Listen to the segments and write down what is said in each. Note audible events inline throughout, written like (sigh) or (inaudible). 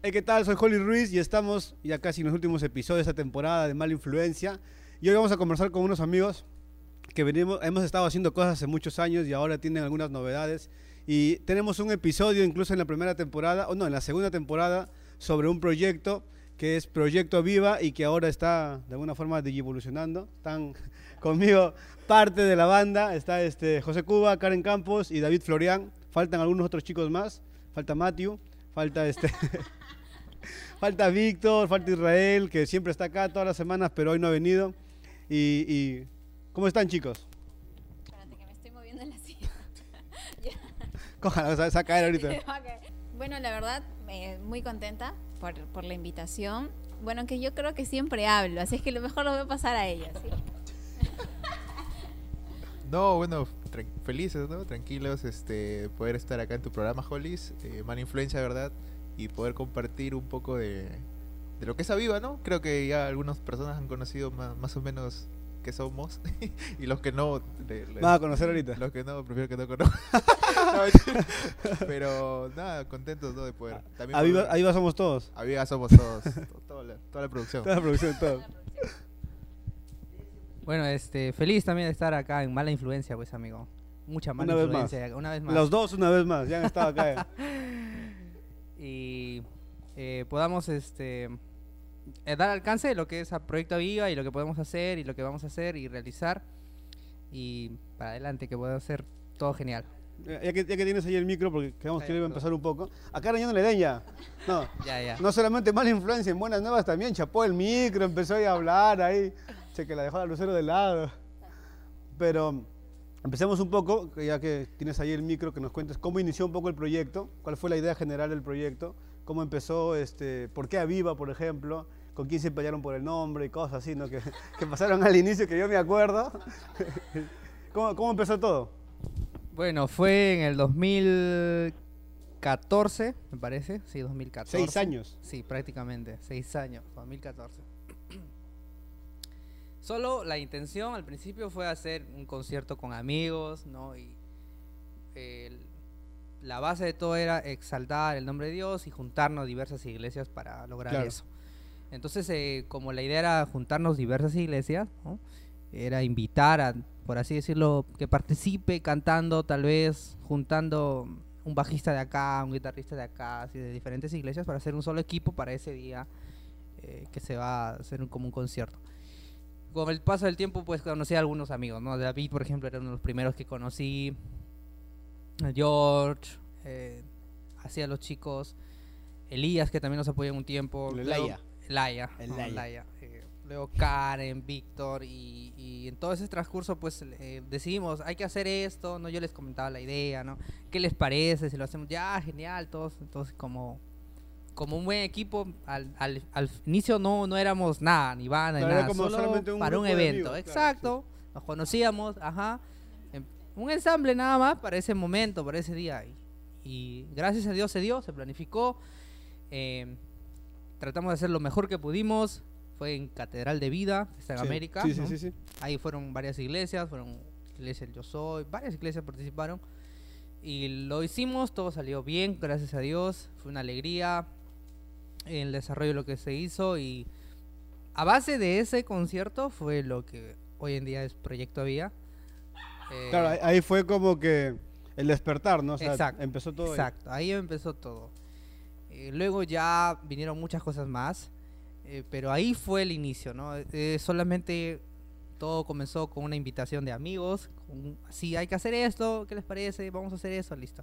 Hey, ¿qué tal? Soy Holly Ruiz y estamos ya casi en los últimos episodios de esta temporada de Mala Influencia. Y hoy vamos a conversar con unos amigos que venimos, hemos estado haciendo cosas hace muchos años y ahora tienen algunas novedades. Y tenemos un episodio incluso en la primera temporada, o no, en la segunda temporada, sobre un proyecto que es Proyecto Viva y que ahora está de alguna forma evolucionando. Están (laughs) conmigo parte de la banda, está este José Cuba, Karen Campos y David Florian. Faltan algunos otros chicos más, falta Matthew, falta este (laughs) falta Víctor, falta Israel, que siempre está acá todas las semanas, pero hoy no ha venido. Y, ¿cómo están chicos? Espérate que me estoy moviendo en la silla. (laughs) Cójala, vas a caer ahorita. (laughs) Bueno, la verdad, eh, muy contenta por, por, la invitación. Bueno, que yo creo que siempre hablo, así es que lo mejor lo voy a pasar a ella. ¿sí? (laughs) No, bueno, felices, ¿no? Tranquilos, este, poder estar acá en tu programa, Hollis. Eh, mala influencia, ¿verdad? Y poder compartir un poco de, de lo que es Aviva, ¿no? Creo que ya algunas personas han conocido más, más o menos qué somos (laughs) y los que no... Va a conocer ahorita. Los que no, prefiero que no conozcan. (laughs) pero nada, contentos ¿no? de poder... También Aviva, Aviva somos todos. Aviva somos todos. (laughs) toda, la, toda la producción. Toda la producción, todo. Bueno, este, feliz también de estar acá en Mala Influencia, pues, amigo. Mucha mala una influencia. Vez más. Una vez más. Los dos una vez más, ya han estado acá. Y eh, podamos este, eh, dar alcance de lo que es a Proyecto Viva y lo que podemos hacer y lo que vamos a hacer y realizar. Y para adelante, que pueda ser todo genial. Ya que, ya que, tienes ahí el micro, porque queremos que iba a empezar un poco. Acá no le den ya. No, ya, ya. no solamente mala influencia, en buenas nuevas también. Chapó el micro, empezó a hablar ahí que la dejó la Lucero de lado. Pero empecemos un poco, ya que tienes ahí el micro, que nos cuentes cómo inició un poco el proyecto, cuál fue la idea general del proyecto, cómo empezó, este, por qué Aviva, por ejemplo, con quién se pelearon por el nombre y cosas así, ¿no? que, (laughs) que pasaron al inicio, que yo me acuerdo. (laughs) ¿Cómo, ¿Cómo empezó todo? Bueno, fue en el 2014, me parece. Sí, 2014. Seis años. Sí, prácticamente. Seis años, 2014. Solo la intención al principio fue hacer un concierto con amigos, ¿no? Y la base de todo era exaltar el nombre de Dios y juntarnos diversas iglesias para lograr eso. Entonces, eh, como la idea era juntarnos diversas iglesias, ¿no? era invitar a, por así decirlo, que participe cantando, tal vez juntando un bajista de acá, un guitarrista de acá, así de diferentes iglesias para hacer un solo equipo para ese día eh, que se va a hacer como un concierto con el paso del tiempo, pues conocí a algunos amigos, ¿no? David, por ejemplo, era uno de los primeros que conocí. George, eh, hacía los chicos. Elías, que también nos apoyó en un tiempo. Laia. Laia. Laia. Eh, luego Karen, Víctor, y, en todo ese transcurso, pues eh, decidimos, hay que hacer esto, ¿no? Yo les comentaba la idea, ¿no? ¿Qué les parece? Si lo hacemos, ya, genial, todos, entonces como como un buen equipo, al, al, al inicio no, no éramos nada, ni banda, ni nada, solo para un evento. Exacto, nos conocíamos, ajá. Em, un ensamble nada más para ese momento, para ese día. Y, gracias a Dios se dio, se planificó. Em, tratamos de hacer lo mejor que pudimos. Fue en Catedral de Vida, que está en América. Sí, sí, sí, Ahí fueron varias iglesias, fueron iglesias Yo Soy, varias iglesias participaron. Y lo hicimos, todo salió bien, gracias a Dios. Fue una alegría el desarrollo de lo que se hizo y a base de ese concierto fue lo que hoy en día es Proyecto Vía. Eh, claro, ahí fue como que el despertar, ¿no? O sea, exacto, empezó todo. Exacto, ahí, empezó todo. Eh, luego ya vinieron muchas cosas más, eh, pero ahí fue el inicio, ¿no? solamente todo comenzó con una invitación de amigos, si hay que hacer esto, ¿qué les parece? Vamos a hacer eso, listo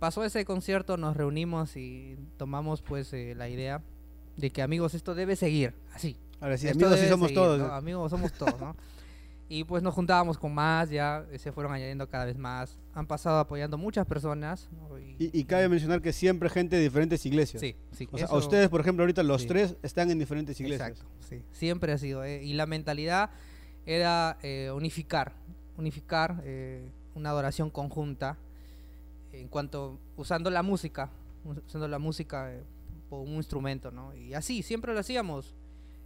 pasó ese concierto, nos reunimos y tomamos pues eh, la idea de que amigos, esto debe seguir, así. Ahora sí, amigos sí somos todos. Amigos somos todos, ¿no? y pues nos juntábamos con más, ya eh, se fueron añadiendo cada vez más. Han pasado apoyando muchas personas. Y, cabe mencionar que siempre gente de diferentes iglesias. Sí, sí. O sea, a ustedes, por ejemplo, ahorita los tres están en diferentes iglesias. Exacto, sí. Siempre ha sido. Eh, y la mentalidad era unificar, unificar una adoración conjunta en cuanto usando la música, usando la música eh, como un instrumento, ¿no? Y así, siempre lo hacíamos.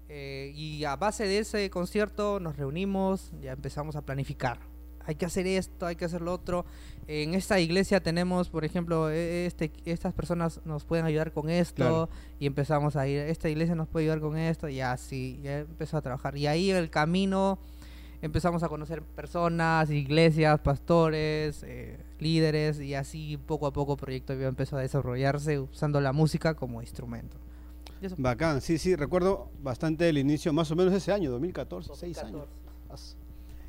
Eh, y a base de ese concierto nos reunimos, ya empezamos a planificar. hay que hacer esto, hay que hacer lo otro. En esta iglesia tenemos, por ejemplo, e- este, estas personas nos pueden ayudar con esto Claro. y empezamos a ir, esta iglesia nos puede ayudar con esto y así, ya empezó a trabajar. Y ahí el camino empezamos a conocer personas, iglesias, pastores, eh, líderes y así poco a poco el proyecto Viva empezó a desarrollarse usando la música como instrumento. Bacán, sí, sí, recuerdo bastante el inicio, más o menos ese año, 2014, seis años.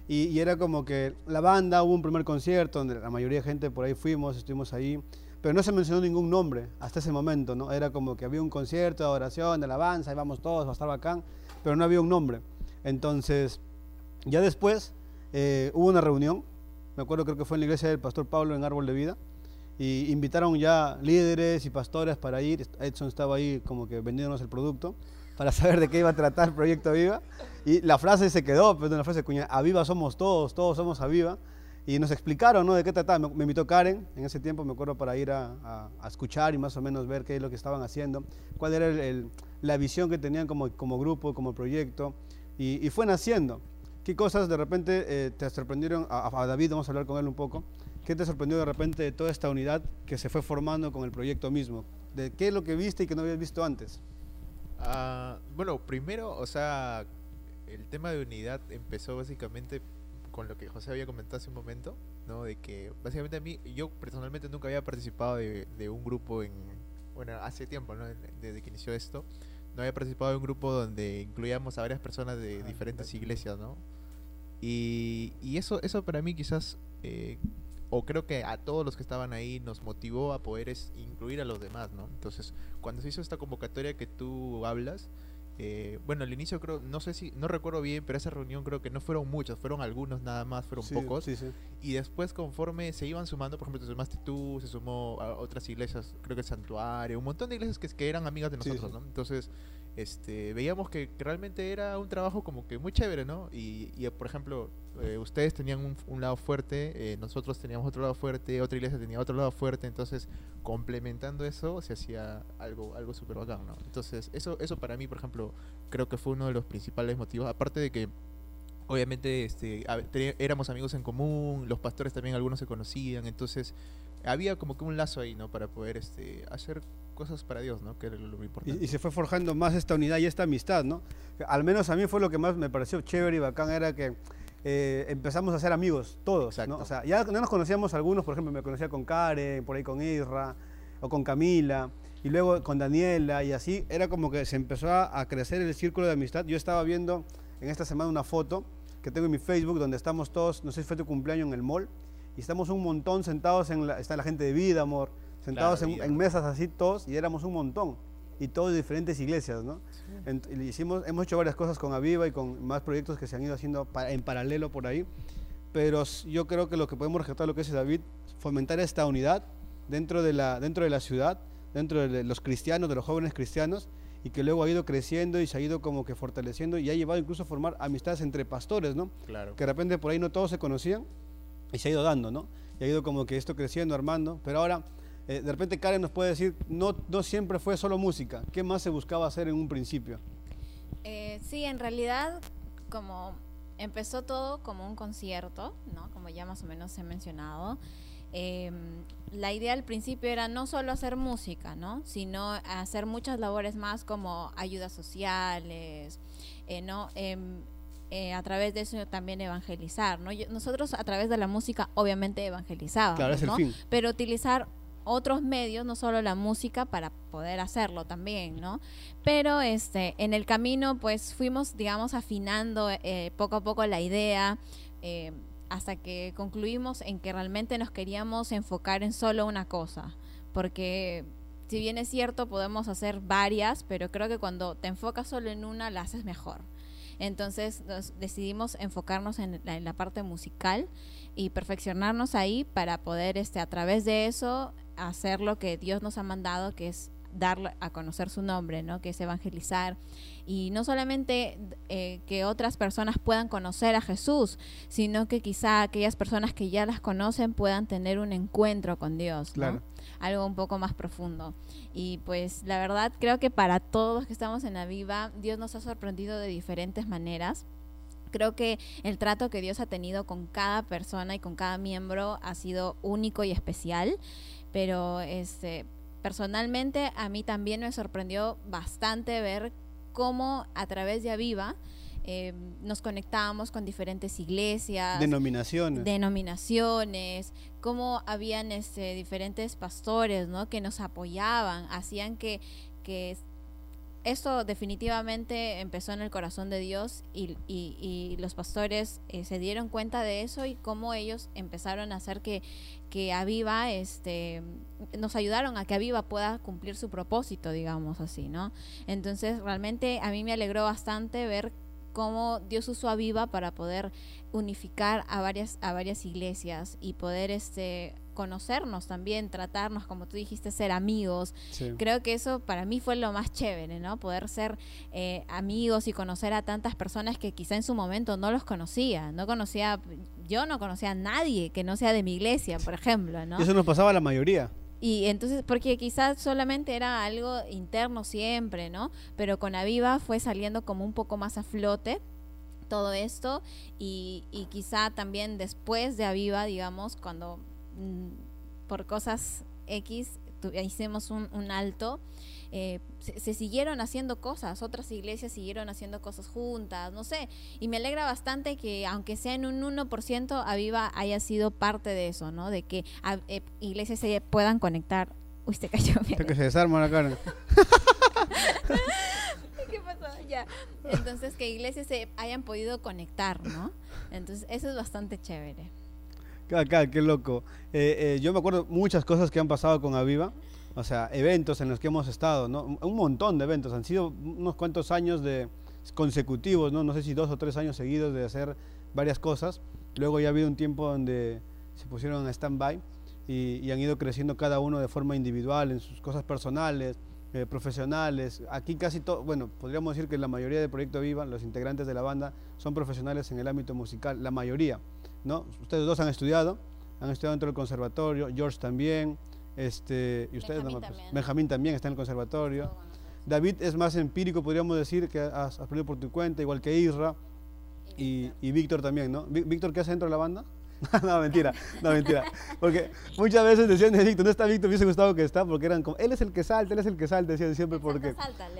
Y, y era como que la banda, hubo un primer concierto donde la mayoría de gente por ahí fuimos, estuvimos ahí, pero no se mencionó ningún nombre hasta ese momento, ¿no? Era como que había un concierto de adoración, de alabanza, ahí vamos todos, va a estar bacán, pero no había un nombre. Entonces, ya después eh, hubo una reunión, me acuerdo creo que fue en la iglesia del pastor Pablo en Árbol de Vida, y invitaron ya líderes y pastores para ir, Edson estaba ahí como que vendiéndonos el producto, para (laughs) saber de qué iba a tratar el proyecto Aviva. Y la frase se quedó, pero la frase cuña, Aviva somos todos, todos somos Aviva. Y nos explicaron, ¿no? De qué trataba. Me, me invitó Karen, en ese tiempo me acuerdo para ir a, a- a escuchar y más o menos ver qué es lo que estaban haciendo, cuál era el- el- la visión que tenían como, como grupo, como proyecto. Y, y fue naciendo. ¿Qué cosas de repente eh, te sorprendieron? A, a David, vamos a hablar con él un poco. ¿Qué te sorprendió de repente de toda esta unidad que se fue formando con el proyecto mismo? ¿De qué es lo que viste y que no habías visto antes? Ah, bueno, primero, o sea, el tema de unidad empezó básicamente con lo que José había comentado hace un momento, ¿no? De que básicamente a mí, yo personalmente nunca había participado de, de un grupo en, bueno, hace tiempo, ¿no? Desde que inició esto, no había participado de un grupo donde incluíamos a varias personas de Ah, diferentes perfecto. iglesias, ¿no? Y, y eso, eso para mí quizás, eh, o creo que a todos los que estaban ahí nos motivó a poder es, incluir a los demás, ¿no? Entonces, cuando se hizo esta convocatoria que tú hablas, eh, bueno, al inicio creo, no sé si, no recuerdo bien, pero esa reunión creo que no fueron muchos, fueron algunos nada más, fueron Sí, pocos. Sí, sí. Y después conforme se iban sumando, por ejemplo, te sumaste tú, se sumó a otras iglesias, creo que el Santuario, un montón de iglesias que, que eran amigas de nosotros. ¿no? Entonces, este, veíamos que, realmente era un trabajo como que muy chévere, ¿no? Y, y, por ejemplo, eh, ustedes tenían un, lado fuerte, eh, nosotros teníamos otro lado fuerte, otra iglesia tenía otro lado fuerte, entonces complementando eso se hacía algo, algo súper bacán, ¿no? Entonces, eso, eso para mí, por ejemplo, creo que fue uno de los principales motivos, aparte de que obviamente este, a- éramos amigos en común, los pastores también algunos se conocían, entonces había como que un lazo ahí, ¿no? Para poder este, hacer cosas para Dios, ¿no? Que era lo, importante. Y, y se fue forjando más esta unidad y esta amistad, ¿no? Al menos a mí fue lo que más me pareció chévere y bacán, era que eh, empezamos a ser amigos, todos, ¿no? O sea, ya no nos conocíamos algunos, por ejemplo, me conocía con Karen, por ahí con Isra, o con Camila, y luego con Daniela, y así, era como que se empezó a, a crecer el círculo de amistad. Yo estaba viendo en esta semana una foto que tengo en mi Facebook, donde estamos todos, no sé si fue tu cumpleaños en el mall, y estamos un montón sentados en la, está la gente de vida, amor, sentados en, Vida. en mesas así todos, y éramos un montón, y todos de diferentes iglesias, ¿no? Y le hicimos, hemos hecho varias cosas con Aviva y con más proyectos que se han ido haciendo pa- en paralelo por ahí, pero yo creo que lo que podemos rescatar lo que dice David, fomentar esta unidad dentro de la, dentro de la ciudad, dentro de los cristianos, de los jóvenes cristianos, y que luego ha ido creciendo y se ha ido como que fortaleciendo y ha llevado incluso a formar amistades entre pastores, ¿no? Claro. que de repente por ahí no todos se conocían y se ha ido dando, ¿no? Y ha ido como que esto creciendo, armando. Pero ahora, eh, de repente Karen nos puede decir, no, no siempre fue solo música. ¿Qué más se buscaba hacer en un principio? Eh, sí, en realidad, como empezó todo como un concierto, ¿no? Como ya más o menos he mencionado. eh, la idea al principio era no solo hacer música, ¿no? Sino hacer muchas labores más como ayudas sociales, eh, ¿no? Em, eh, a través de eso también evangelizar, ¿no? Yo- nosotros a través de la música obviamente evangelizábamos, Claro, es el ¿no? fin. pero utilizar otros medios, no solo la música, para poder hacerlo también, ¿no? Pero este, en el camino, pues fuimos, digamos, afinando eh, poco a poco la idea, eh, hasta que concluimos en que realmente nos queríamos enfocar en solo una cosa, porque si bien es cierto, podemos hacer varias, pero creo que cuando te enfocas solo en una, la haces mejor. Entonces decidimos enfocarnos en la, parte musical y perfeccionarnos ahí para poder este a través de eso hacer lo que Dios nos ha mandado que es dar a conocer su nombre, ¿no? Que es evangelizar y no solamente eh, que otras personas puedan conocer a Jesús, sino que quizá aquellas personas que ya las conocen puedan tener un encuentro con Dios, ¿no? Algo un poco más profundo. Y pues la verdad creo que para todos los que estamos en la viva, Dios nos ha sorprendido de diferentes maneras. Creo que el trato que Dios ha tenido con cada persona y con cada miembro ha sido único y especial, pero este personalmente a mí también me sorprendió bastante ver cómo a través de Aviva eh, nos conectábamos con diferentes iglesias, Denominaciones. denominaciones, cómo habían este, diferentes pastores ¿no? que nos apoyaban, hacían que, que esto definitivamente empezó en el corazón de Dios y, y- y los pastores eh, se dieron cuenta de eso y cómo ellos empezaron a hacer que, que Aviva, este, nos ayudaron a que Aviva pueda cumplir su propósito, digamos así, ¿no? Entonces realmente a mí me alegró bastante ver cómo Dios usó a Viva para poder unificar a varias, a varias iglesias y poder este, conocernos también, tratarnos, como tú dijiste, ser amigos. Sí. Creo que eso para mí fue lo más chévere, ¿no? Poder ser eh, amigos y conocer a tantas personas que quizá en su momento no los conocía. No conocía, yo no conocía a nadie que no sea de mi iglesia, por ejemplo, ¿no? Y eso nos pasaba a la mayoría. Y entonces, porque quizás solamente era algo interno siempre, ¿no? Pero con Aviva fue saliendo como un poco más a flote todo esto y, y quizá también después de Aviva, digamos, cuando mm, por cosas X hicimos un, un alto, eh, se, se siguieron haciendo cosas, otras iglesias siguieron haciendo cosas juntas, no sé, y me alegra bastante que aunque sea en un 1%, Aviva haya sido parte de eso, ¿no? De que a- eh, iglesias se puedan conectar. Uy, se cayó. Hasta que se desarma la cara. (laughs) ¿Qué pasó? Ya. Entonces, que iglesias se hayan podido conectar, ¿no? Entonces, eso es bastante chévere. Acá, qué loco. Eh, eh, yo me acuerdo muchas cosas que han pasado con Aviva, o sea, eventos en los que hemos estado, ¿no? Un- montón de eventos, han sido unos cuantos años de consecutivos, ¿no? No sé si dos o tres años seguidos de hacer varias cosas. Luego ya ha habido un tiempo donde se pusieron en stand-by y, y han ido creciendo cada uno de forma individual en sus cosas personales, eh, profesionales. Aquí casi todo, bueno, podríamos decir que la mayoría de Proyecto Viva, los integrantes de la banda, son profesionales en el ámbito musical, la mayoría. ¿No? Ustedes dos han estudiado, han estudiado dentro del conservatorio, George también, este, y ustedes Benjamín no, pues, también. Benjamín también está en el conservatorio. David es más empírico, podríamos decir, que has aprendido por tu cuenta, igual que Isra, y, y Víctor también, ¿no? Ví- ¿Víctor qué hace dentro de la banda? (laughs) no, mentira, no, mentira. Porque muchas veces decían de Víctor, no está Víctor, me hubiese gustado que está, porque eran como, él es el que salta, él es el que salta, decían siempre, porque,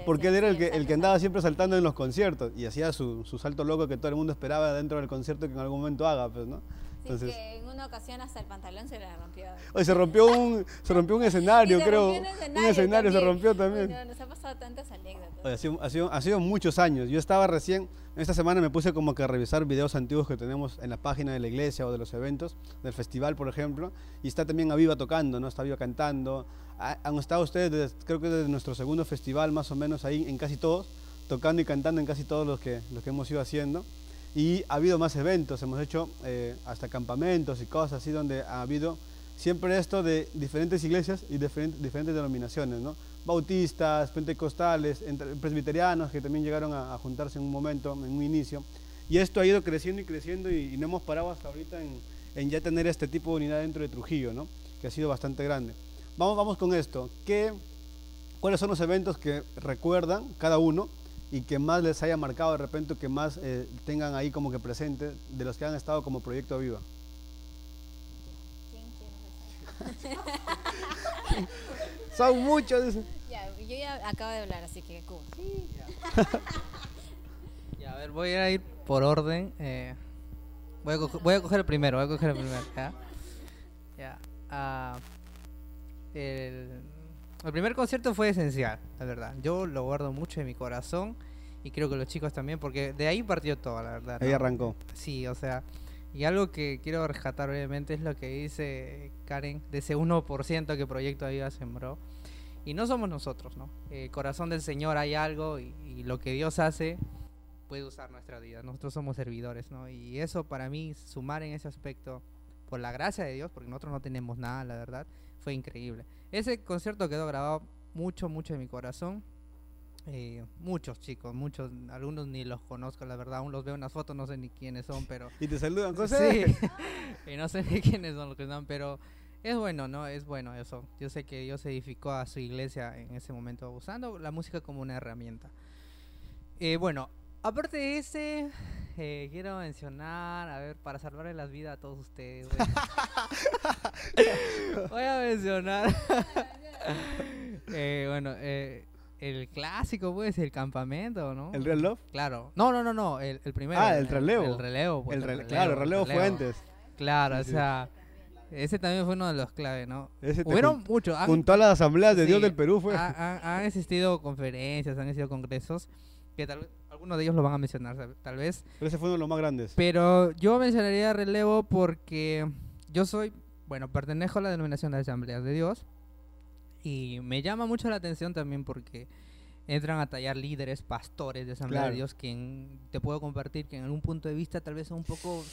porque él era el que, el que andaba siempre saltando en los conciertos y hacía su, su salto loco que todo el mundo esperaba dentro del concierto que en algún momento haga, pues, ¿no? Entonces, que en una ocasión hasta el pantalón se le rompió. Oye, se rompió un, se rompió un (laughs) escenario, Y se creo. rompió un un escenario se rompió también. no, nos ha pasado tantas anécdotas. Ha, sido, ha, sido, ha sido muchos años. Yo estaba recién, esta semana me puse como que a revisar videos antiguos que tenemos en la página de la iglesia o de los eventos, del festival, por ejemplo, y está también Aviva tocando, ¿no? Está Aviva cantando. Ha- Han estado ustedes, desde- creo que desde nuestro segundo festival, más o menos, ahí en casi todos, tocando y cantando en casi todos los que, los que hemos ido haciendo. Y ha habido más eventos, hemos hecho eh, hasta campamentos y cosas así, donde ha habido siempre esto de diferentes iglesias y diferentes, denominaciones, ¿no? Bautistas, pentecostales, presbiterianos que también llegaron a, juntarse en un momento, en un inicio. Y esto ha ido creciendo y creciendo y, no hemos parado hasta ahorita en, en ya tener este tipo de unidad dentro de Trujillo, ¿no? Que ha sido bastante grande. Vamos, vamos con esto. ¿Qué, ¿Cuáles son los eventos que recuerdan cada uno y que más les haya marcado de repente, que más eh, tengan ahí como que presente de los que han estado como Proyecto Viva? (laughs) Son muchos. Ya, yo ya acabo de hablar, así que Cuba. Ya, a ver, voy a ir por orden. eh, voy, a coger, voy a coger el primero, voy a coger el primero. Ya. Ya, ah, el, el primer concierto fue esencial, la verdad. Yo lo guardo mucho en mi corazón y creo que los chicos también, porque de ahí partió todo, la verdad. Ahí arrancó. Sí, o sea, y algo que quiero rescatar brevemente es lo que dice Karen, de ese 1% que Proyecto Aviva sembró. Y no somos nosotros, ¿no? El corazón del Señor hay algo y, y lo que Dios hace puede usar nuestra vida. Nosotros somos servidores, ¿no? Y eso para mí, sumar en ese aspecto, por la gracia de Dios, porque nosotros no tenemos nada, la verdad, fue increíble. Ese concierto quedó grabado mucho, mucho en mi corazón. Eh, muchos chicos, muchos, algunos ni los conozco, la verdad, aún los veo en las fotos, no sé ni quiénes son, pero (laughs) Y te saludan, José. Sí. (laughs) y no sé ni quiénes son los que están, pero es bueno, ¿no? Es bueno eso. Yo sé que Dios edificó a su iglesia en ese momento usando la música como una herramienta. Eh, bueno, aparte de ese, eh, quiero mencionar, a ver, para salvarle las vidas a todos ustedes. Voy, (laughs) voy a mencionar. eh, bueno, eh, el clásico, pues, el campamento, ¿no? ¿El Real Love? Claro. No, no, no, no, el, el primero. Ah, el relevo. El relevo, pues, rele- relevo, claro, el relevo fue antes. Claro, Sí, o sí. sea, ese también fue uno de los claves, ¿no? Ese Hubieron jun- muchos. Junto a las asambleas de Dios del Perú fue. ha- ha- han existido conferencias, han existido congresos, que tal vez algunos de ellos lo van a mencionar, tal vez. Pero ese fue uno de los más grandes. Pero yo mencionaría relevo porque yo soy, bueno, pertenezco a la denominación de Asambleas de Dios y me llama mucho la atención también porque entran a tallar líderes, pastores de Asamblea Claro. de Dios, quien te puedo compartir que en algún punto de vista tal vez son un poco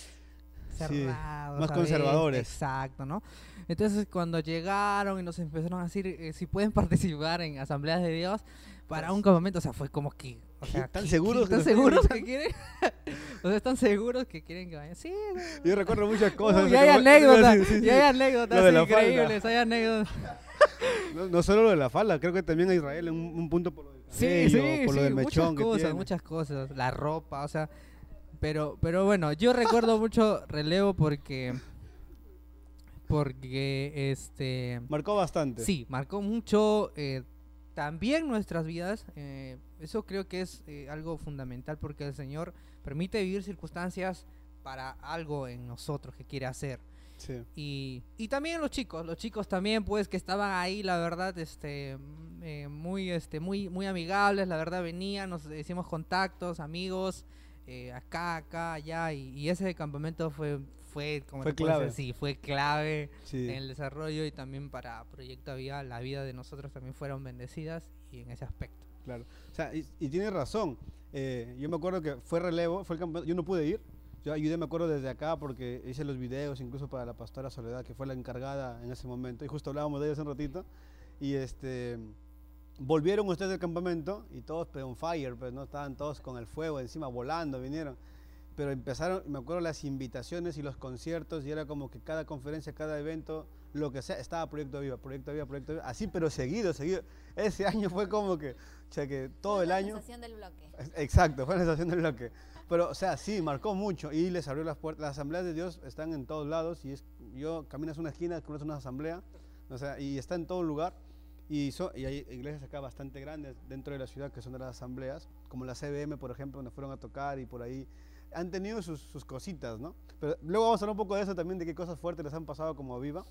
cerrados. más conservadores. Exacto, ¿no? Entonces cuando llegaron y nos empezaron a decir eh, si pueden (laughs) participar en Asambleas de Dios para un campamento, o sea, fue como que... O sea, ¿Están ¿qué- seguros que ¿Están nos seguros quieren que quieren? (laughs) o sea, ¿están seguros que quieren que vayan? Sí. Yo recuerdo muchas cosas. O (laughs) hay anécdotas, y hay anécdotas increíbles, hay anécdotas. No, no solo lo de la falda, creo que también a Israel en un, un punto por lo del cabello, sí, por lo sí, del mechón muchas que cosas, tiene. muchas cosas, la ropa, o sea, pero, pero bueno, yo recuerdo mucho relevo porque, porque, este, Marcó bastante. sí, marcó mucho eh, también nuestras vidas, eh, eso creo que es eh, algo fundamental porque el Señor permite vivir circunstancias para algo en nosotros que quiere hacer. Sí. Y, y también los chicos, los chicos también pues que estaban ahí, la verdad, este, mm, eh, muy, este, muy, muy amigables, la verdad venían, nos hicimos contactos, amigos, eh, acá, acá, allá, y, y ese campamento fue, fue, como Fue clave. decir, sí, fue clave sí. en el desarrollo y también para Proyecto Vida, la vida de nosotros también fueron bendecidas y en ese aspecto. Claro. O sea, y, tiene razón. Eh, yo me acuerdo que fue relevo, fue el campeonato. Yo no pude ir. Yo ayudé, me acuerdo, desde acá porque hice los videos, incluso para la pastora Soledad, que fue la encargada en ese momento. Y justo hablábamos de ellos hace un ratito. Y este. Volvieron ustedes del campamento y todos, pero on fire, pues, ¿no? Estaban todos con el fuego encima, volando, vinieron. Pero empezaron, me acuerdo, las invitaciones y los conciertos, y era como que cada conferencia, cada evento, lo que sea, estaba Proyecto Viva, Proyecto Viva, Proyecto Viva, así, pero seguido, seguido. (laughs) Ese año fue como que, o sea, que todo el La año. sensación del bloque. Exacto, fue la sensación del bloque. Pero, o sea, sí, marcó mucho y les abrió las puertas. Las asambleas de Dios están en todos lados y es, yo caminas una esquina, conoces una asamblea, o sea, y está en todo lugar. Y, y hay iglesias acá bastante grandes dentro de la ciudad que son de las asambleas, como la CBM, por ejemplo, donde fueron a tocar y por ahí. Han tenido sus, sus cositas, ¿no? Pero luego vamos a hablar un poco de eso también, de qué cosas fuertes les han pasado como Viva.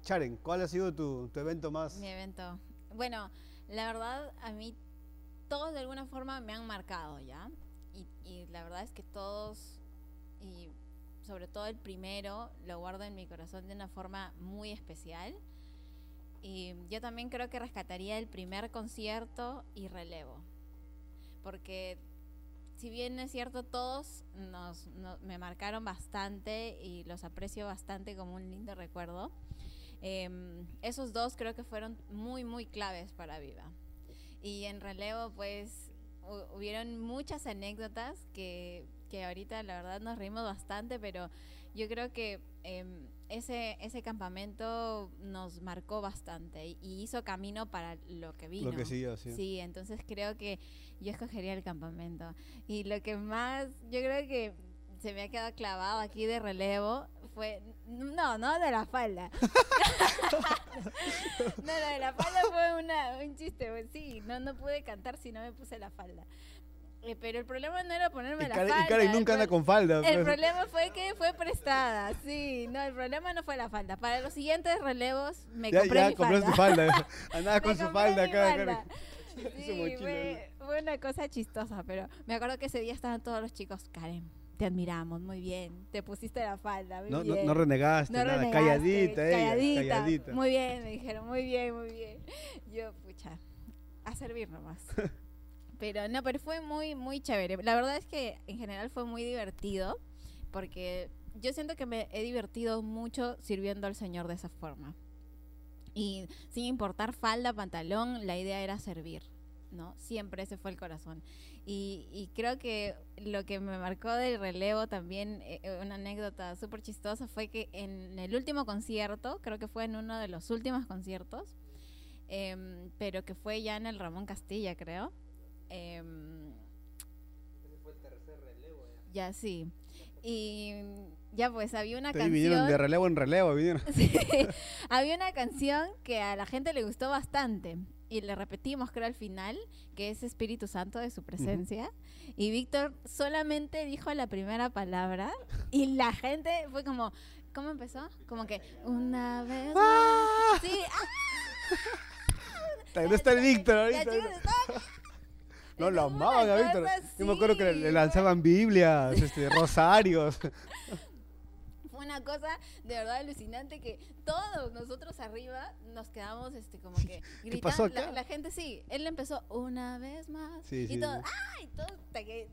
Charen, ¿cuál ha sido tu, tu evento más? Mi evento. Bueno, la verdad, a mí todos de alguna forma me han marcado, ¿ya? Y, la verdad es que todos, y sobre todo el primero, lo guardo en mi corazón de una forma muy especial. Y yo también creo que rescataría el primer concierto y relevo. Porque si bien es cierto, todos nos, no- me marcaron bastante y los aprecio bastante como un lindo recuerdo. Em, esos dos creo que fueron muy, muy claves para Viva. Y en relevo, pues, hu- hubieron muchas anécdotas que, que ahorita la verdad nos reímos bastante, pero yo creo que em, ese, ese campamento nos marcó bastante y, y hizo camino para lo que vino. Lo que siguió, sí. Sí, entonces creo que yo escogería el campamento. Y lo que más, yo creo que se me ha quedado clavado aquí de relevo fue, no, no de la falda. (laughs) no, lo de la falda fue una, un chiste, pues sí, no, no pude cantar si no me puse la falda. Eh, pero el problema no era ponerme Y la Karen, y falda. Karen el nunca anda con falda. el pues. problema fue que fue prestada, sí. No, el problema no fue la falda. Para los siguientes relevos me ya, compré ya mi compró falda. su falda. Andaba con su falda falda. (laughs) (laughs) Su Sí, fue una cosa chistosa, pero me acuerdo que ese día estaban todos los chicos, Karen, te admiramos, muy bien, te pusiste la falda, muy No, no, bien. no renegaste, No nada, renegaste, calladita, ella, calladita, calladita. Muy bien, me dijeron, muy bien, muy bien. Yo, pucha, a servir nomás. (laughs) Pero no, pero fue muy, muy chévere. La verdad es que en general fue muy divertido, porque yo siento que me he divertido mucho sirviendo al Señor de esa forma. Y sin importar falda, pantalón, la idea era servir, ¿no? Siempre ese fue el corazón. Y, y creo que lo que me marcó del relevo también, eh, eh, una anécdota súper chistosa, fue que en el último concierto, creo que fue en uno de los últimos conciertos, em, pero que fue ya en el Ramón Castilla, creo. em, Ya, sí. Y ya pues había una Te vinieron canción... de relevo en relevo, vinieron. (laughs) Sí, (laughs) había una canción que a la gente le gustó bastante y le repetimos creo al final que es Espíritu Santo de su presencia y Víctor solamente dijo la primera palabra y la gente fue como ¿cómo empezó? Como que una vez más. Sí, ah, ¿Dónde está el Víctor ahorita? (laughs) No, lo amaban a Víctor. Yo me acuerdo que le lanzaban Biblias, este, rosarios. (laughs) fue una cosa de verdad alucinante que todos nosotros arriba nos quedamos este como (laughs) que gritando pasó la, acá? la gente sí él empezó una vez más Sí, y sí, todos sí. ay todos, que-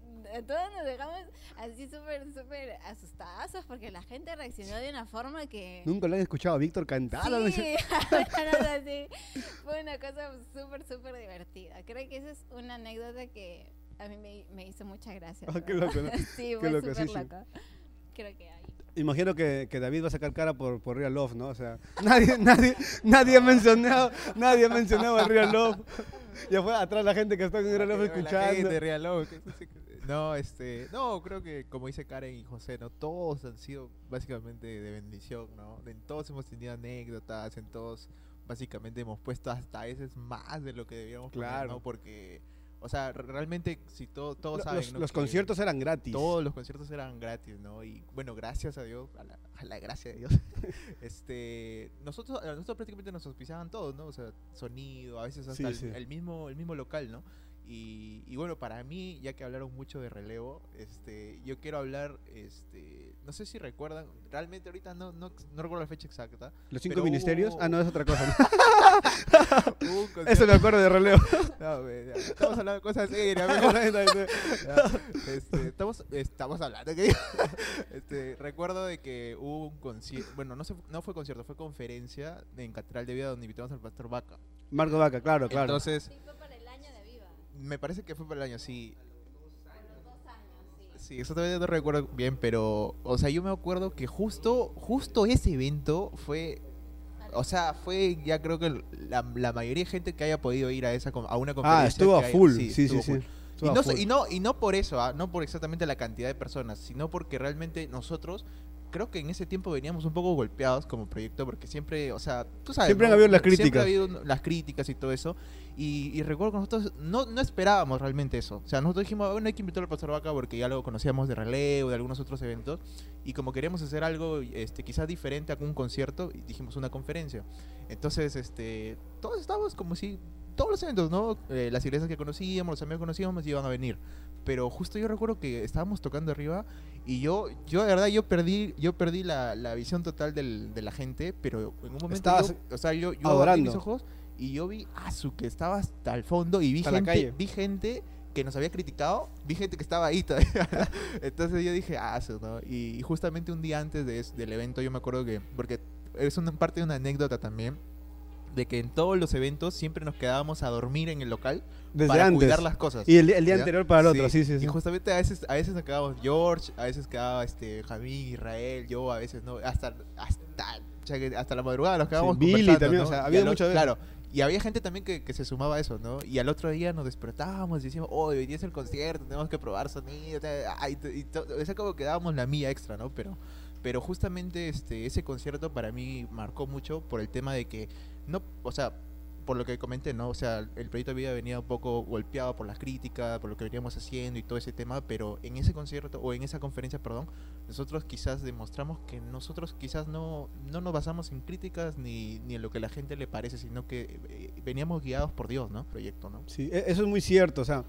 todos nos dejamos así súper súper asustazos porque la gente reaccionó de una forma que Nunca lo han escuchado a Víctor cantar. (laughs) (laughs) Sí, fue una cosa súper súper divertida creo que esa es una anécdota que a mí me, me hizo mucha gracia Ah, qué loco, ¿no? sí Qué fue loco, súper sí. loco creo que ahí Imagino que, que David va a sacar cara por, por Real Love, ¿no? O sea, (laughs) nadie, nadie, nadie ha mencionado, nadie ha mencionado a Real Love. Ya fue atrás la gente que está en Real Love La escuchando. gente, Real Love, No, este, no, creo que como dice Karen y José, no, todos han sido básicamente de bendición, ¿no? En todos hemos tenido anécdotas, en todos básicamente hemos puesto hasta a veces más de lo que debíamos poner, Claro. ¿no? Porque, o sea, re- realmente si to- todos Lo- saben, los, los conciertos eran gratis. Todos los conciertos eran gratis, ¿no? Y bueno, gracias a Dios, a la, a la gracia de Dios, (laughs) (laughs) este, nosotros, nosotros prácticamente nos auspiciaban todos, ¿no? O sea, sonido, a veces hasta Sí, el, sí. el mismo, el mismo local, ¿no? Y, y bueno, para mí, ya que hablaron mucho de relevo, este, yo quiero hablar, este, no sé si recuerdan, realmente ahorita no, no, no recuerdo la fecha exacta. Los cinco ministerios. hubo- Ah, no, es otra cosa. ¿no? (laughs) Eso me acuerdo de relevo. (laughs) no, güey, ya, estamos hablando de cosas serias. (laughs) este, estamos, estamos hablando. ¿qué? Este, recuerdo de que hubo un concierto, bueno, no, se, no fue concierto, fue conferencia en Catedral de Vida donde invitamos al pastor Vaca. Marco Vaca, claro, claro. Entonces, Sí, fue para el año de Viva. Me parece que fue para el año, sí. Por los dos años, sí. Sí, eso todavía no recuerdo bien, pero, o sea, yo me acuerdo que justo, justo ese evento fue, o sea, fue ya creo que la, la mayoría de gente que haya podido ir a esa a una conferencia. ah, estuvo a haya- full. Sí, sí, estuvo sí. full. Y no, y, no, y no por eso, ah, no por exactamente la cantidad de personas, sino porque realmente nosotros, creo que en ese tiempo veníamos un poco golpeados como proyecto, porque siempre, o sea, tú sabes. Siempre han ¿no? habido las Siempre críticas. ha habido las críticas y todo eso. Y, y recuerdo que nosotros no, no esperábamos realmente eso. O sea, nosotros dijimos, bueno, hay que invitar al pastor Vaca porque ya lo conocíamos de relevo, de algunos otros eventos. Y como queríamos hacer algo este, quizás diferente a un concierto, dijimos una conferencia. Entonces, este, todos estábamos como si todos los eventos, ¿no? Eh, las iglesias que conocíamos, los amigos que conocíamos iban a venir. Pero justo yo recuerdo que estábamos tocando arriba y yo, yo de verdad, yo perdí, yo perdí la, la visión total del- de la gente, pero en un momento, Estabas yo- o sea, yo, yo abrí mis ojos y yo vi a su que estaba hasta el fondo y vi Hasta la gente, calle. vi gente que nos había criticado, vi gente que estaba ahí todavía. (laughs) Entonces yo dije, ah, su, ¿no? Y, y justamente un día antes de del evento yo me acuerdo que, porque es una parte de una anécdota también, de que en todos los eventos siempre nos quedábamos a dormir en el local Desde para antes. cuidar las cosas. Y el, el día ¿ya? anterior para el otro, sí, sí, sí. Y justamente a veces, a veces nos quedábamos George, a veces quedaba este Jamín, Israel, yo, a veces no, hasta hasta, hasta la madrugada nos quedábamos Billy conversando, también, ¿no? o sea, había al o- muchas veces. Claro, y había gente también que, que se sumaba a eso, ¿no? Y al otro día nos despertábamos y decíamos, oh, hoy día es el concierto, tenemos que probar sonido, ah, y, t- y to- o sea, como que dábamos la mía extra, ¿no? Pero, pero justamente este, ese concierto para mí marcó mucho por el tema de que, no, o sea, por lo que comenté, ¿no? O sea, el proyecto de vida venía un poco golpeado por las críticas, por lo que veníamos haciendo y todo ese tema, pero en ese concierto, o en esa conferencia, perdón, nosotros quizás demostramos que nosotros quizás no, no nos basamos en críticas ni, ni en lo que la gente le parece, sino que eh, veníamos guiados por Dios, ¿no? Proyecto, ¿no? Sí, e- eso es muy cierto, o sea,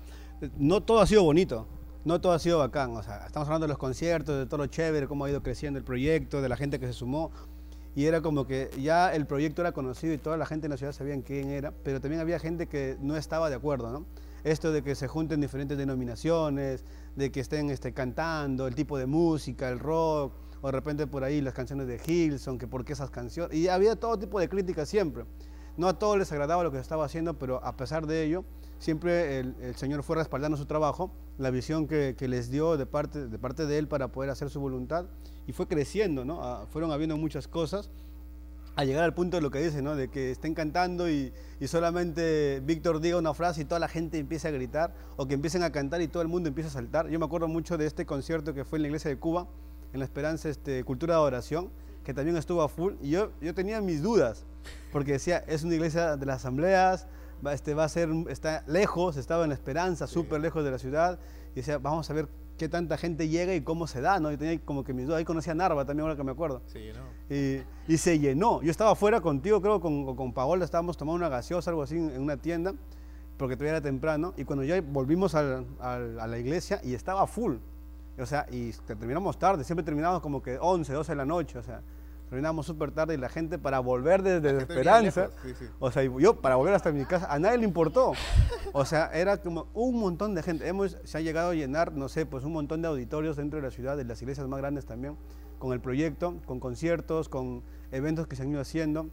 no todo ha sido bonito, no todo ha sido bacán, o sea, estamos hablando de los conciertos, de todo lo chévere, cómo ha ido creciendo el proyecto, de la gente que se sumó, y era como que ya el proyecto era conocido y toda la gente en la ciudad sabían quién era, pero también había gente que no estaba de acuerdo, ¿no? Esto de que se junten diferentes denominaciones, de que estén este, cantando, el tipo de música, el rock, o de repente por ahí las canciones de Hilson, que por qué esas canciones, y había todo tipo de críticas siempre. No a todos les agradaba lo que se estaba haciendo, pero a pesar de ello, siempre el, Señor fue respaldando su trabajo, la visión que, les dio de parte, de parte de Él para poder hacer su voluntad, y fue creciendo, ¿no? Ah, fueron habiendo muchas cosas, a llegar al punto de lo que dice, ¿no? De que estén cantando y, y solamente Víctor diga una frase y toda la gente empieza a gritar, o que empiecen a cantar y todo el mundo empieza a saltar. Yo me acuerdo mucho de este concierto que fue en la iglesia de Cuba, en la Esperanza este, Cultura de Adoración, que también estuvo a full, y yo, yo tenía mis dudas, porque decía, es una iglesia de las asambleas, va, este, va a ser, está lejos, estaba en la Esperanza, súper lejos de la ciudad, y decía, vamos a ver qué tanta gente llega y cómo se da, ¿no? Y tenía como que mis dudas, ahí conocí a Narva también, ahora que me acuerdo. Sí, ¿no? Y, y se llenó. Yo estaba afuera contigo, creo, con, con Paola, estábamos tomando una gaseosa, algo así, en una tienda, porque todavía era temprano. Y cuando ya volvimos al- al- a la iglesia y estaba full. O sea, y terminamos tarde, siempre terminamos como que 11, 12 de la noche, o sea, terminamos súper tarde y la gente para volver desde Esperanza, sí, sí. o sea, yo para volver hasta mi casa, a nadie le importó. O sea, era como un montón de gente. Hemos, se ha llegado a llenar, no sé, pues un montón de auditorios dentro de la ciudad, de las iglesias más grandes también, con el proyecto, con conciertos, con eventos que se han ido haciendo.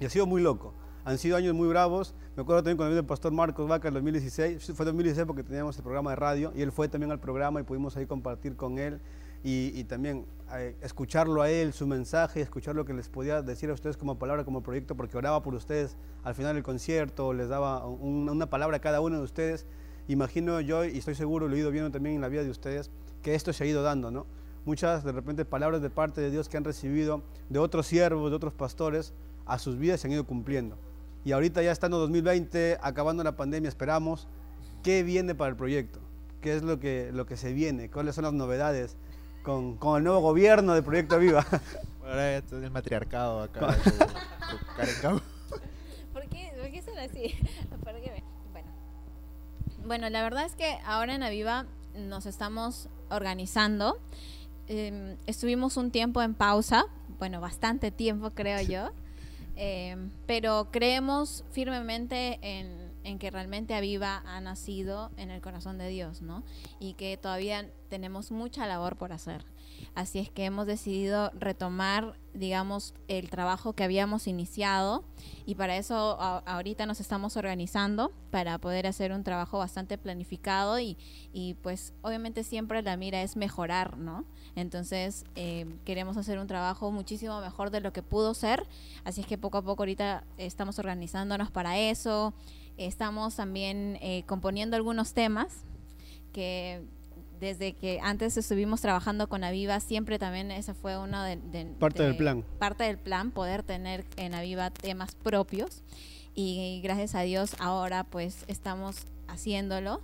Y ha sido muy loco. Han sido años muy bravos. Me acuerdo también cuando vino el pastor Marcos Vaca en 2016. Fue 2016 porque teníamos el programa de radio y él fue también al programa y pudimos ahí compartir con él y, y también eh, escucharlo a él, su mensaje, escuchar lo que les podía decir a ustedes como palabra, como proyecto, porque oraba por ustedes al final del concierto, les daba un- una palabra a cada uno de ustedes. Imagino yo, y estoy seguro, lo he ido viendo también en la vida de ustedes, que esto se ha ido dando, ¿no? Muchas de repente palabras de parte de Dios que han recibido de otros siervos, de otros pastores, a sus vidas se han ido cumpliendo. Y ahorita ya estando 2020, acabando la pandemia, esperamos qué viene para el proyecto, qué es lo que, lo que se viene, cuáles son las novedades con, con el nuevo gobierno de Proyecto Viva. (laughs) Bueno, ahora ya está el matriarcado acá. con- con Karen Cabo. (laughs) ¿Por qué, ¿Por qué son así? (laughs) ¿Por qué me- Bueno. bueno, la verdad es que ahora en Aviva nos estamos organizando. Eh, estuvimos un tiempo en pausa, bueno, bastante tiempo creo yo, Eh, pero creemos firmemente en, en que realmente Aviva ha nacido en el corazón de Dios, ¿no? Y que todavía tenemos mucha labor por hacer. Así es que hemos decidido retomar, digamos, el trabajo que habíamos iniciado y para eso a- ahorita nos estamos organizando para poder hacer un trabajo bastante planificado y, y pues obviamente siempre la mira es mejorar, ¿no? Entonces eh, queremos hacer un trabajo muchísimo mejor de lo que pudo ser, así es que poco a poco ahorita estamos organizándonos para eso, estamos también eh, componiendo algunos temas que desde que antes estuvimos trabajando con Aviva, siempre también ese fue uno de, de- Parte de- del plan. Parte del plan, poder tener en Aviva temas propios. Y gracias a Dios ahora pues estamos haciéndolo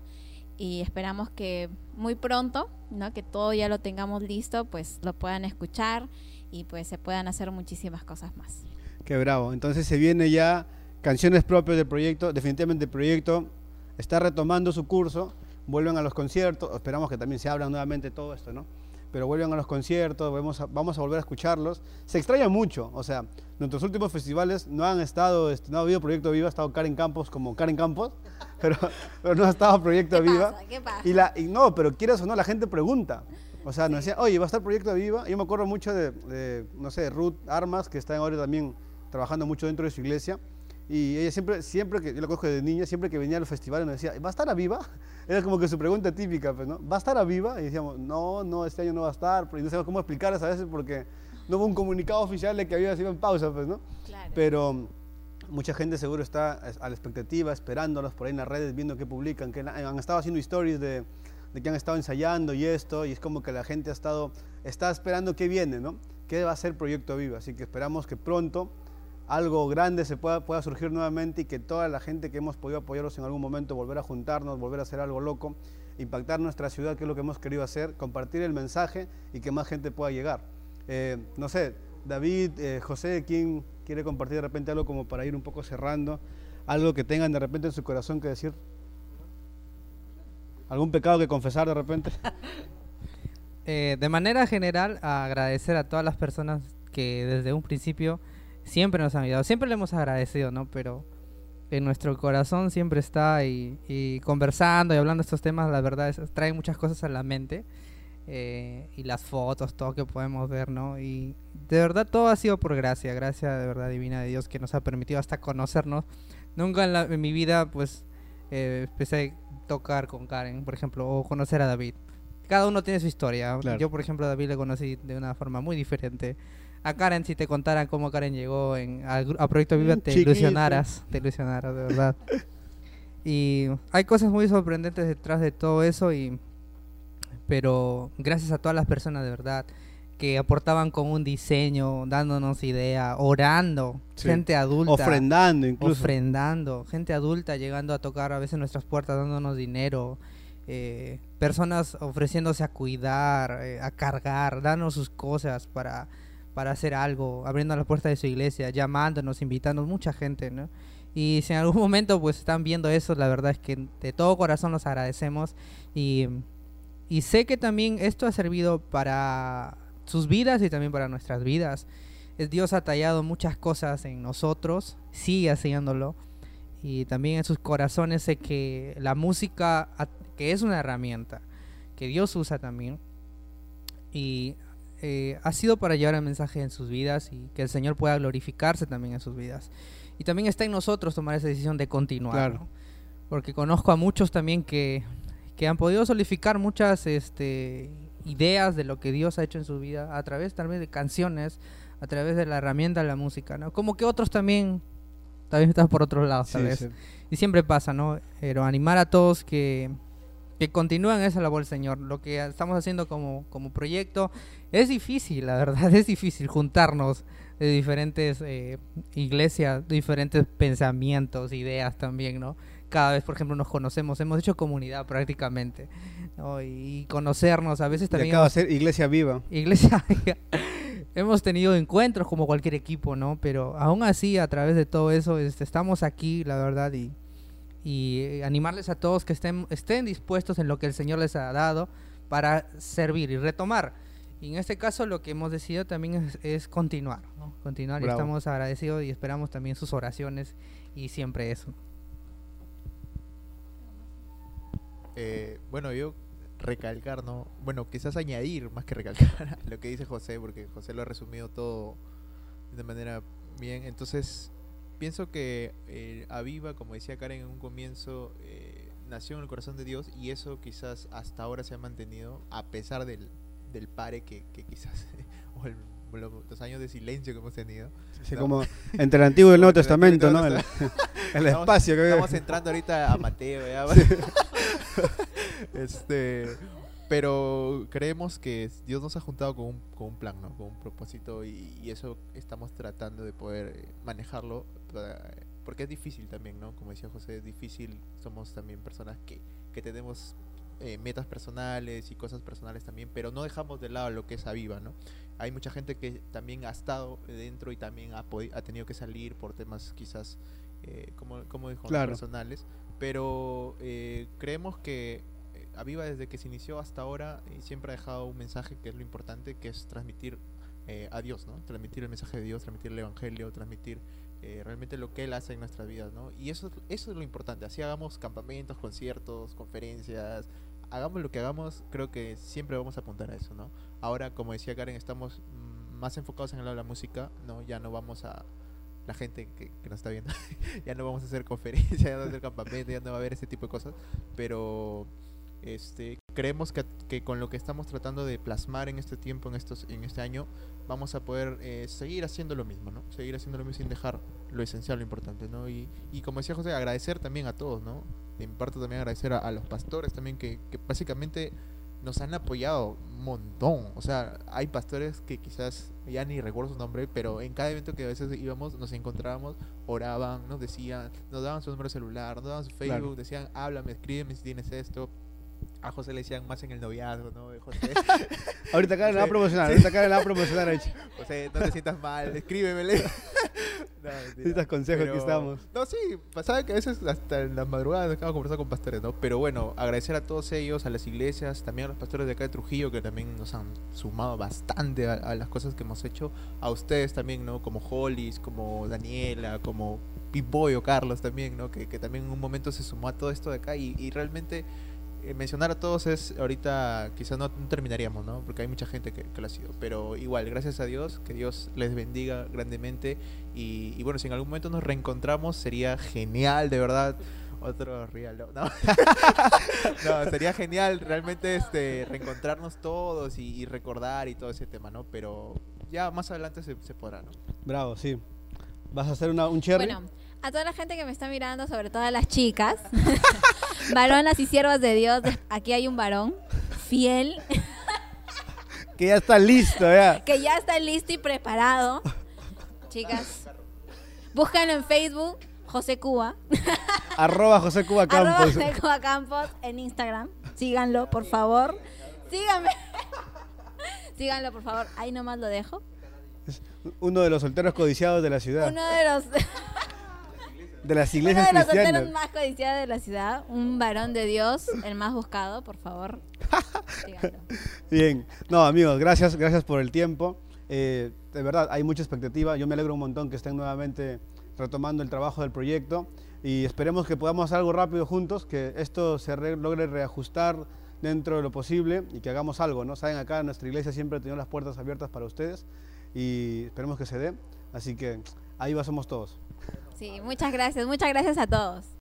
y esperamos que muy pronto, ¿no? Que todo ya lo tengamos listo, pues lo puedan escuchar y pues se puedan hacer muchísimas cosas más. Qué bravo. Entonces se viene ya canciones propias del proyecto. Definitivamente el proyecto está retomando su curso. Vuelven a los conciertos. Esperamos que también se abran nuevamente todo esto, ¿no? Pero vuelven a los conciertos, vamos a, vamos a volver a escucharlos. Se extraña mucho, o sea, nuestros últimos festivales no han estado, este, no ha habido Proyecto Viva, ha estado Karen Campos como Karen Campos, (laughs) pero, pero no ha estado Proyecto (laughs) ¿Qué Viva. pasa? ¿Qué pasa? Y, la, y no, pero quieras o no, la gente pregunta. O sea, nos decía, oye, va a estar Proyecto Viva. Yo me acuerdo mucho de, de, no sé, Ruth Armas, que está ahora también trabajando mucho dentro de su iglesia. Y ella siempre, siempre que, yo la conozco de niña, siempre que venía al festival nos decía, ¿va a estar a viva? (laughs) Era como que su pregunta típica, pues, ¿no? ¿Va a estar a viva? Y decíamos, no, no, este año no va a estar. Y no sabemos cómo explicarles a veces porque no hubo un comunicado oficial de que había sido en pausa, pues, ¿no? Claro. Pero mucha gente seguro está a la expectativa, esperándolos por ahí en las redes, viendo qué publican, que han estado haciendo stories de, de que han estado ensayando y esto, y es como que la gente ha estado, está esperando qué viene, ¿no? ¿Qué va a ser Proyecto Viva? Así que esperamos que pronto algo grande se pueda, pueda surgir nuevamente y que toda la gente que hemos podido apoyarlos en algún momento, volver a juntarnos, volver a hacer algo loco, impactar nuestra ciudad, que es lo que hemos querido hacer, compartir el mensaje y que más gente pueda llegar. Eh, no sé, David, eh, José, ¿quién quiere compartir de repente algo como para ir un poco cerrando? Algo que tengan de repente en su corazón que decir. ¿Algún pecado que confesar de repente? (laughs) Eh, de manera general, agradecer a todas las personas que desde un principio siempre nos han ayudado. Siempre le hemos agradecido, ¿no? Pero en nuestro corazón siempre está y, y conversando y hablando de estos temas, la verdad es trae muchas cosas a la mente. eh, y las fotos, todo que podemos ver, ¿no? Y de verdad todo ha sido por gracia, gracia de verdad divina de Dios que nos ha permitido hasta conocernos. Nunca en, la- en mi vida, pues, eh, empecé a tocar con Karen, por ejemplo, o conocer a David. Cada uno tiene su historia. Claro. Yo, por ejemplo, a David le conocí de una forma muy diferente A Karen, si te contaran cómo Karen llegó en, a, a Proyecto Viva, te chiquita. ilusionaras, te ilusionaras, de verdad. Y hay cosas muy sorprendentes detrás de todo eso, y pero gracias a todas las personas, de verdad, que aportaban con un diseño, dándonos idea, orando, Sí. gente adulta Ofrendando incluso. ofrendando, gente adulta llegando a tocar a veces nuestras puertas dándonos dinero, eh, personas ofreciéndose a cuidar, eh, a cargar, dándonos sus cosas para, para hacer algo, abriendo la puerta de su iglesia, llamándonos, invitándonos, mucha gente, ¿no? Y si en algún (laughs) momento pues están viendo eso, la verdad es que de todo corazón los agradecemos y, y sé que también esto ha servido para sus vidas y también para nuestras vidas. Dios ha tallado muchas cosas en nosotros, sigue haciéndolo. Y también en sus corazones sé que la música, que es una herramienta que Dios usa también, y eh, ha sido para llevar el mensaje en sus vidas y que el Señor pueda glorificarse también en sus vidas. Y también está en nosotros tomar esa decisión de continuar. Claro. ¿no? Porque conozco a muchos también que, que han podido solidificar muchas este, ideas de lo que Dios ha hecho en su vida a través tal vez de canciones, a través de la herramienta de la música, ¿no? Como que otros también, también están por otros lados, tal Sí, vez. sí. Y siempre pasa, ¿no? Pero animar a todos que, que continúen esa labor Señor. Lo que estamos haciendo como, como proyecto es difícil, la verdad, (laughs) es difícil juntarnos de diferentes eh, iglesias, diferentes pensamientos, ideas también, ¿no? Cada vez, por ejemplo, nos conocemos, hemos hecho comunidad prácticamente, ¿no? Y conocernos, a veces Y también... acaba de ser Iglesia Viva. Iglesia, (laughs) hemos tenido encuentros como cualquier equipo, ¿no? Pero aún así, a través de todo eso, este, estamos aquí, la verdad, y, y eh, animarles a todos que estén, estén dispuestos en lo que el Señor les ha dado para servir y retomar. Y en este caso lo que hemos decidido también es, es continuar, ¿no? Continuar y Bravo. estamos agradecidos y esperamos también sus oraciones y siempre eso. Eh, bueno, yo recalcar, ¿no? Bueno, quizás añadir más que recalcar (laughs) lo que dice José, porque José lo ha resumido todo de manera bien. Entonces, pienso que eh, Aviva, como decía Karen en un comienzo, eh, nació en el corazón de Dios y eso quizás hasta ahora se ha mantenido a pesar del, del pare que, que quizás, (laughs) o el- lo- los años de silencio que hemos tenido. No. como entre el Antiguo y el Nuevo (laughs) Testamento, ¿no? El, el Estamos- espacio que Estamos entrando ahorita a Mateo, ya. (laughs) este, pero creemos que Dios nos ha juntado con un, con un plan, ¿no? Con un propósito y, y eso estamos tratando de poder eh, manejarlo para- porque es difícil también, ¿no? Como decía José, es difícil. Somos también personas que, que tenemos eh, metas personales y cosas personales también, pero no dejamos de lado lo que es Aviva, ¿no? Hay mucha gente que también ha estado dentro y también ha, ha tenido que salir por temas quizás, eh, como, como dijo. Claro. personales, pero eh, creemos que Aviva desde que se inició hasta ahora eh, siempre ha dejado un mensaje que es lo importante, que es transmitir eh, a Dios, ¿no? Transmitir el mensaje de Dios, transmitir el Evangelio, transmitir eh, realmente lo que Él hace en nuestras vidas, ¿no? Y eso, eso es lo importante, así hagamos campamentos, conciertos, conferencias, hagamos lo que hagamos, creo que siempre vamos a apuntar a eso, ¿no? Ahora, como decía Karen, estamos mm, más enfocados en el lado de la música, ¿no? Ya no vamos a la gente que, que nos está viendo, (laughs) ya no vamos a hacer conferencias, ya no vamos a hacer campamentos, ya no va a haber ese tipo de cosas, pero este creemos que, que con lo que estamos tratando de plasmar en este tiempo, en estos, en este año, vamos a poder eh, seguir haciendo lo mismo, ¿no? Seguir haciendo lo mismo sin dejar lo esencial, lo importante, ¿no? Y, y como decía José, agradecer también a todos, ¿no? De mi parte también agradecer a, a los pastores también que, que básicamente nos han apoyado un montón. O sea, hay pastores que quizás ya ni recuerdo su nombre, pero en cada evento que a veces íbamos, nos encontrábamos, oraban, nos decían, nos daban su número celular, nos daban su Facebook, Claro. decían, háblame, escríbeme si tienes esto. A José le decían más en el noviazgo, ¿no? José, (laughs) Ahorita Karen la va a promocionar, sí. ahorita Karen la (laughs) va a promocionar. José, no te sientas mal, escríbemele. (laughs) No. Necesitas consejos, aquí estamos. No, sí, pasaba que a veces hasta en las madrugadas quedamos conversando con pastores, ¿no? Pero bueno, agradecer a todos ellos, a las iglesias, también a los pastores de acá de Trujillo que también nos han sumado bastante a, a las cosas que hemos hecho. A ustedes también, ¿no? Como Hollis, como Daniela, como Pip-Boy o Carlos también, ¿no? Que, que también en un momento se sumó a todo esto de acá y, y realmente mencionar a todos es ahorita quizás no, no terminaríamos, ¿no? Porque hay mucha gente que, que lo ha sido. Pero igual, gracias a Dios, que Dios les bendiga grandemente. Y, y bueno, si en algún momento nos reencontramos, sería genial, de verdad. Otro real, no. (laughs) Sería genial realmente este reencontrarnos todos y, y recordar y todo ese tema, ¿no? Pero ya más adelante se, se podrá, ¿no? Bravo, sí. ¿Vas a hacer una, un cherry? Bueno, a toda la gente que me está mirando, sobre todo a las chicas, (laughs) varonas y siervas de Dios, aquí hay un varón fiel (laughs) Que ya está listo, ya. (laughs) que ya está listo y preparado. Chicas, búsquenlo en Facebook, José Cuba, Arroba José Cuba arroba Campos. José Cuba Campos en Instagram. Síganlo, por favor. Síganme. Síganlo, por favor. Ahí nomás lo dejo. Uno de los solteros codiciados de la ciudad. Uno de los, de las uno iglesias de los cristianas. solteros más codiciados de la ciudad. Un varón de Dios, el más buscado, por favor. Síganlo. (laughs) Bien, no amigos, gracias, gracias por el tiempo. Eh, de verdad, hay mucha expectativa. Yo me alegro un montón que estén nuevamente retomando el trabajo del proyecto y esperemos que podamos hacer algo rápido juntos, que esto se re- logre reajustar dentro de lo posible y que hagamos algo, ¿no? Saben, acá en nuestra iglesia siempre ha tenido las puertas abiertas para ustedes y esperemos que se dé. Así que ahí va somos todos. Sí, muchas gracias. Muchas gracias a todos.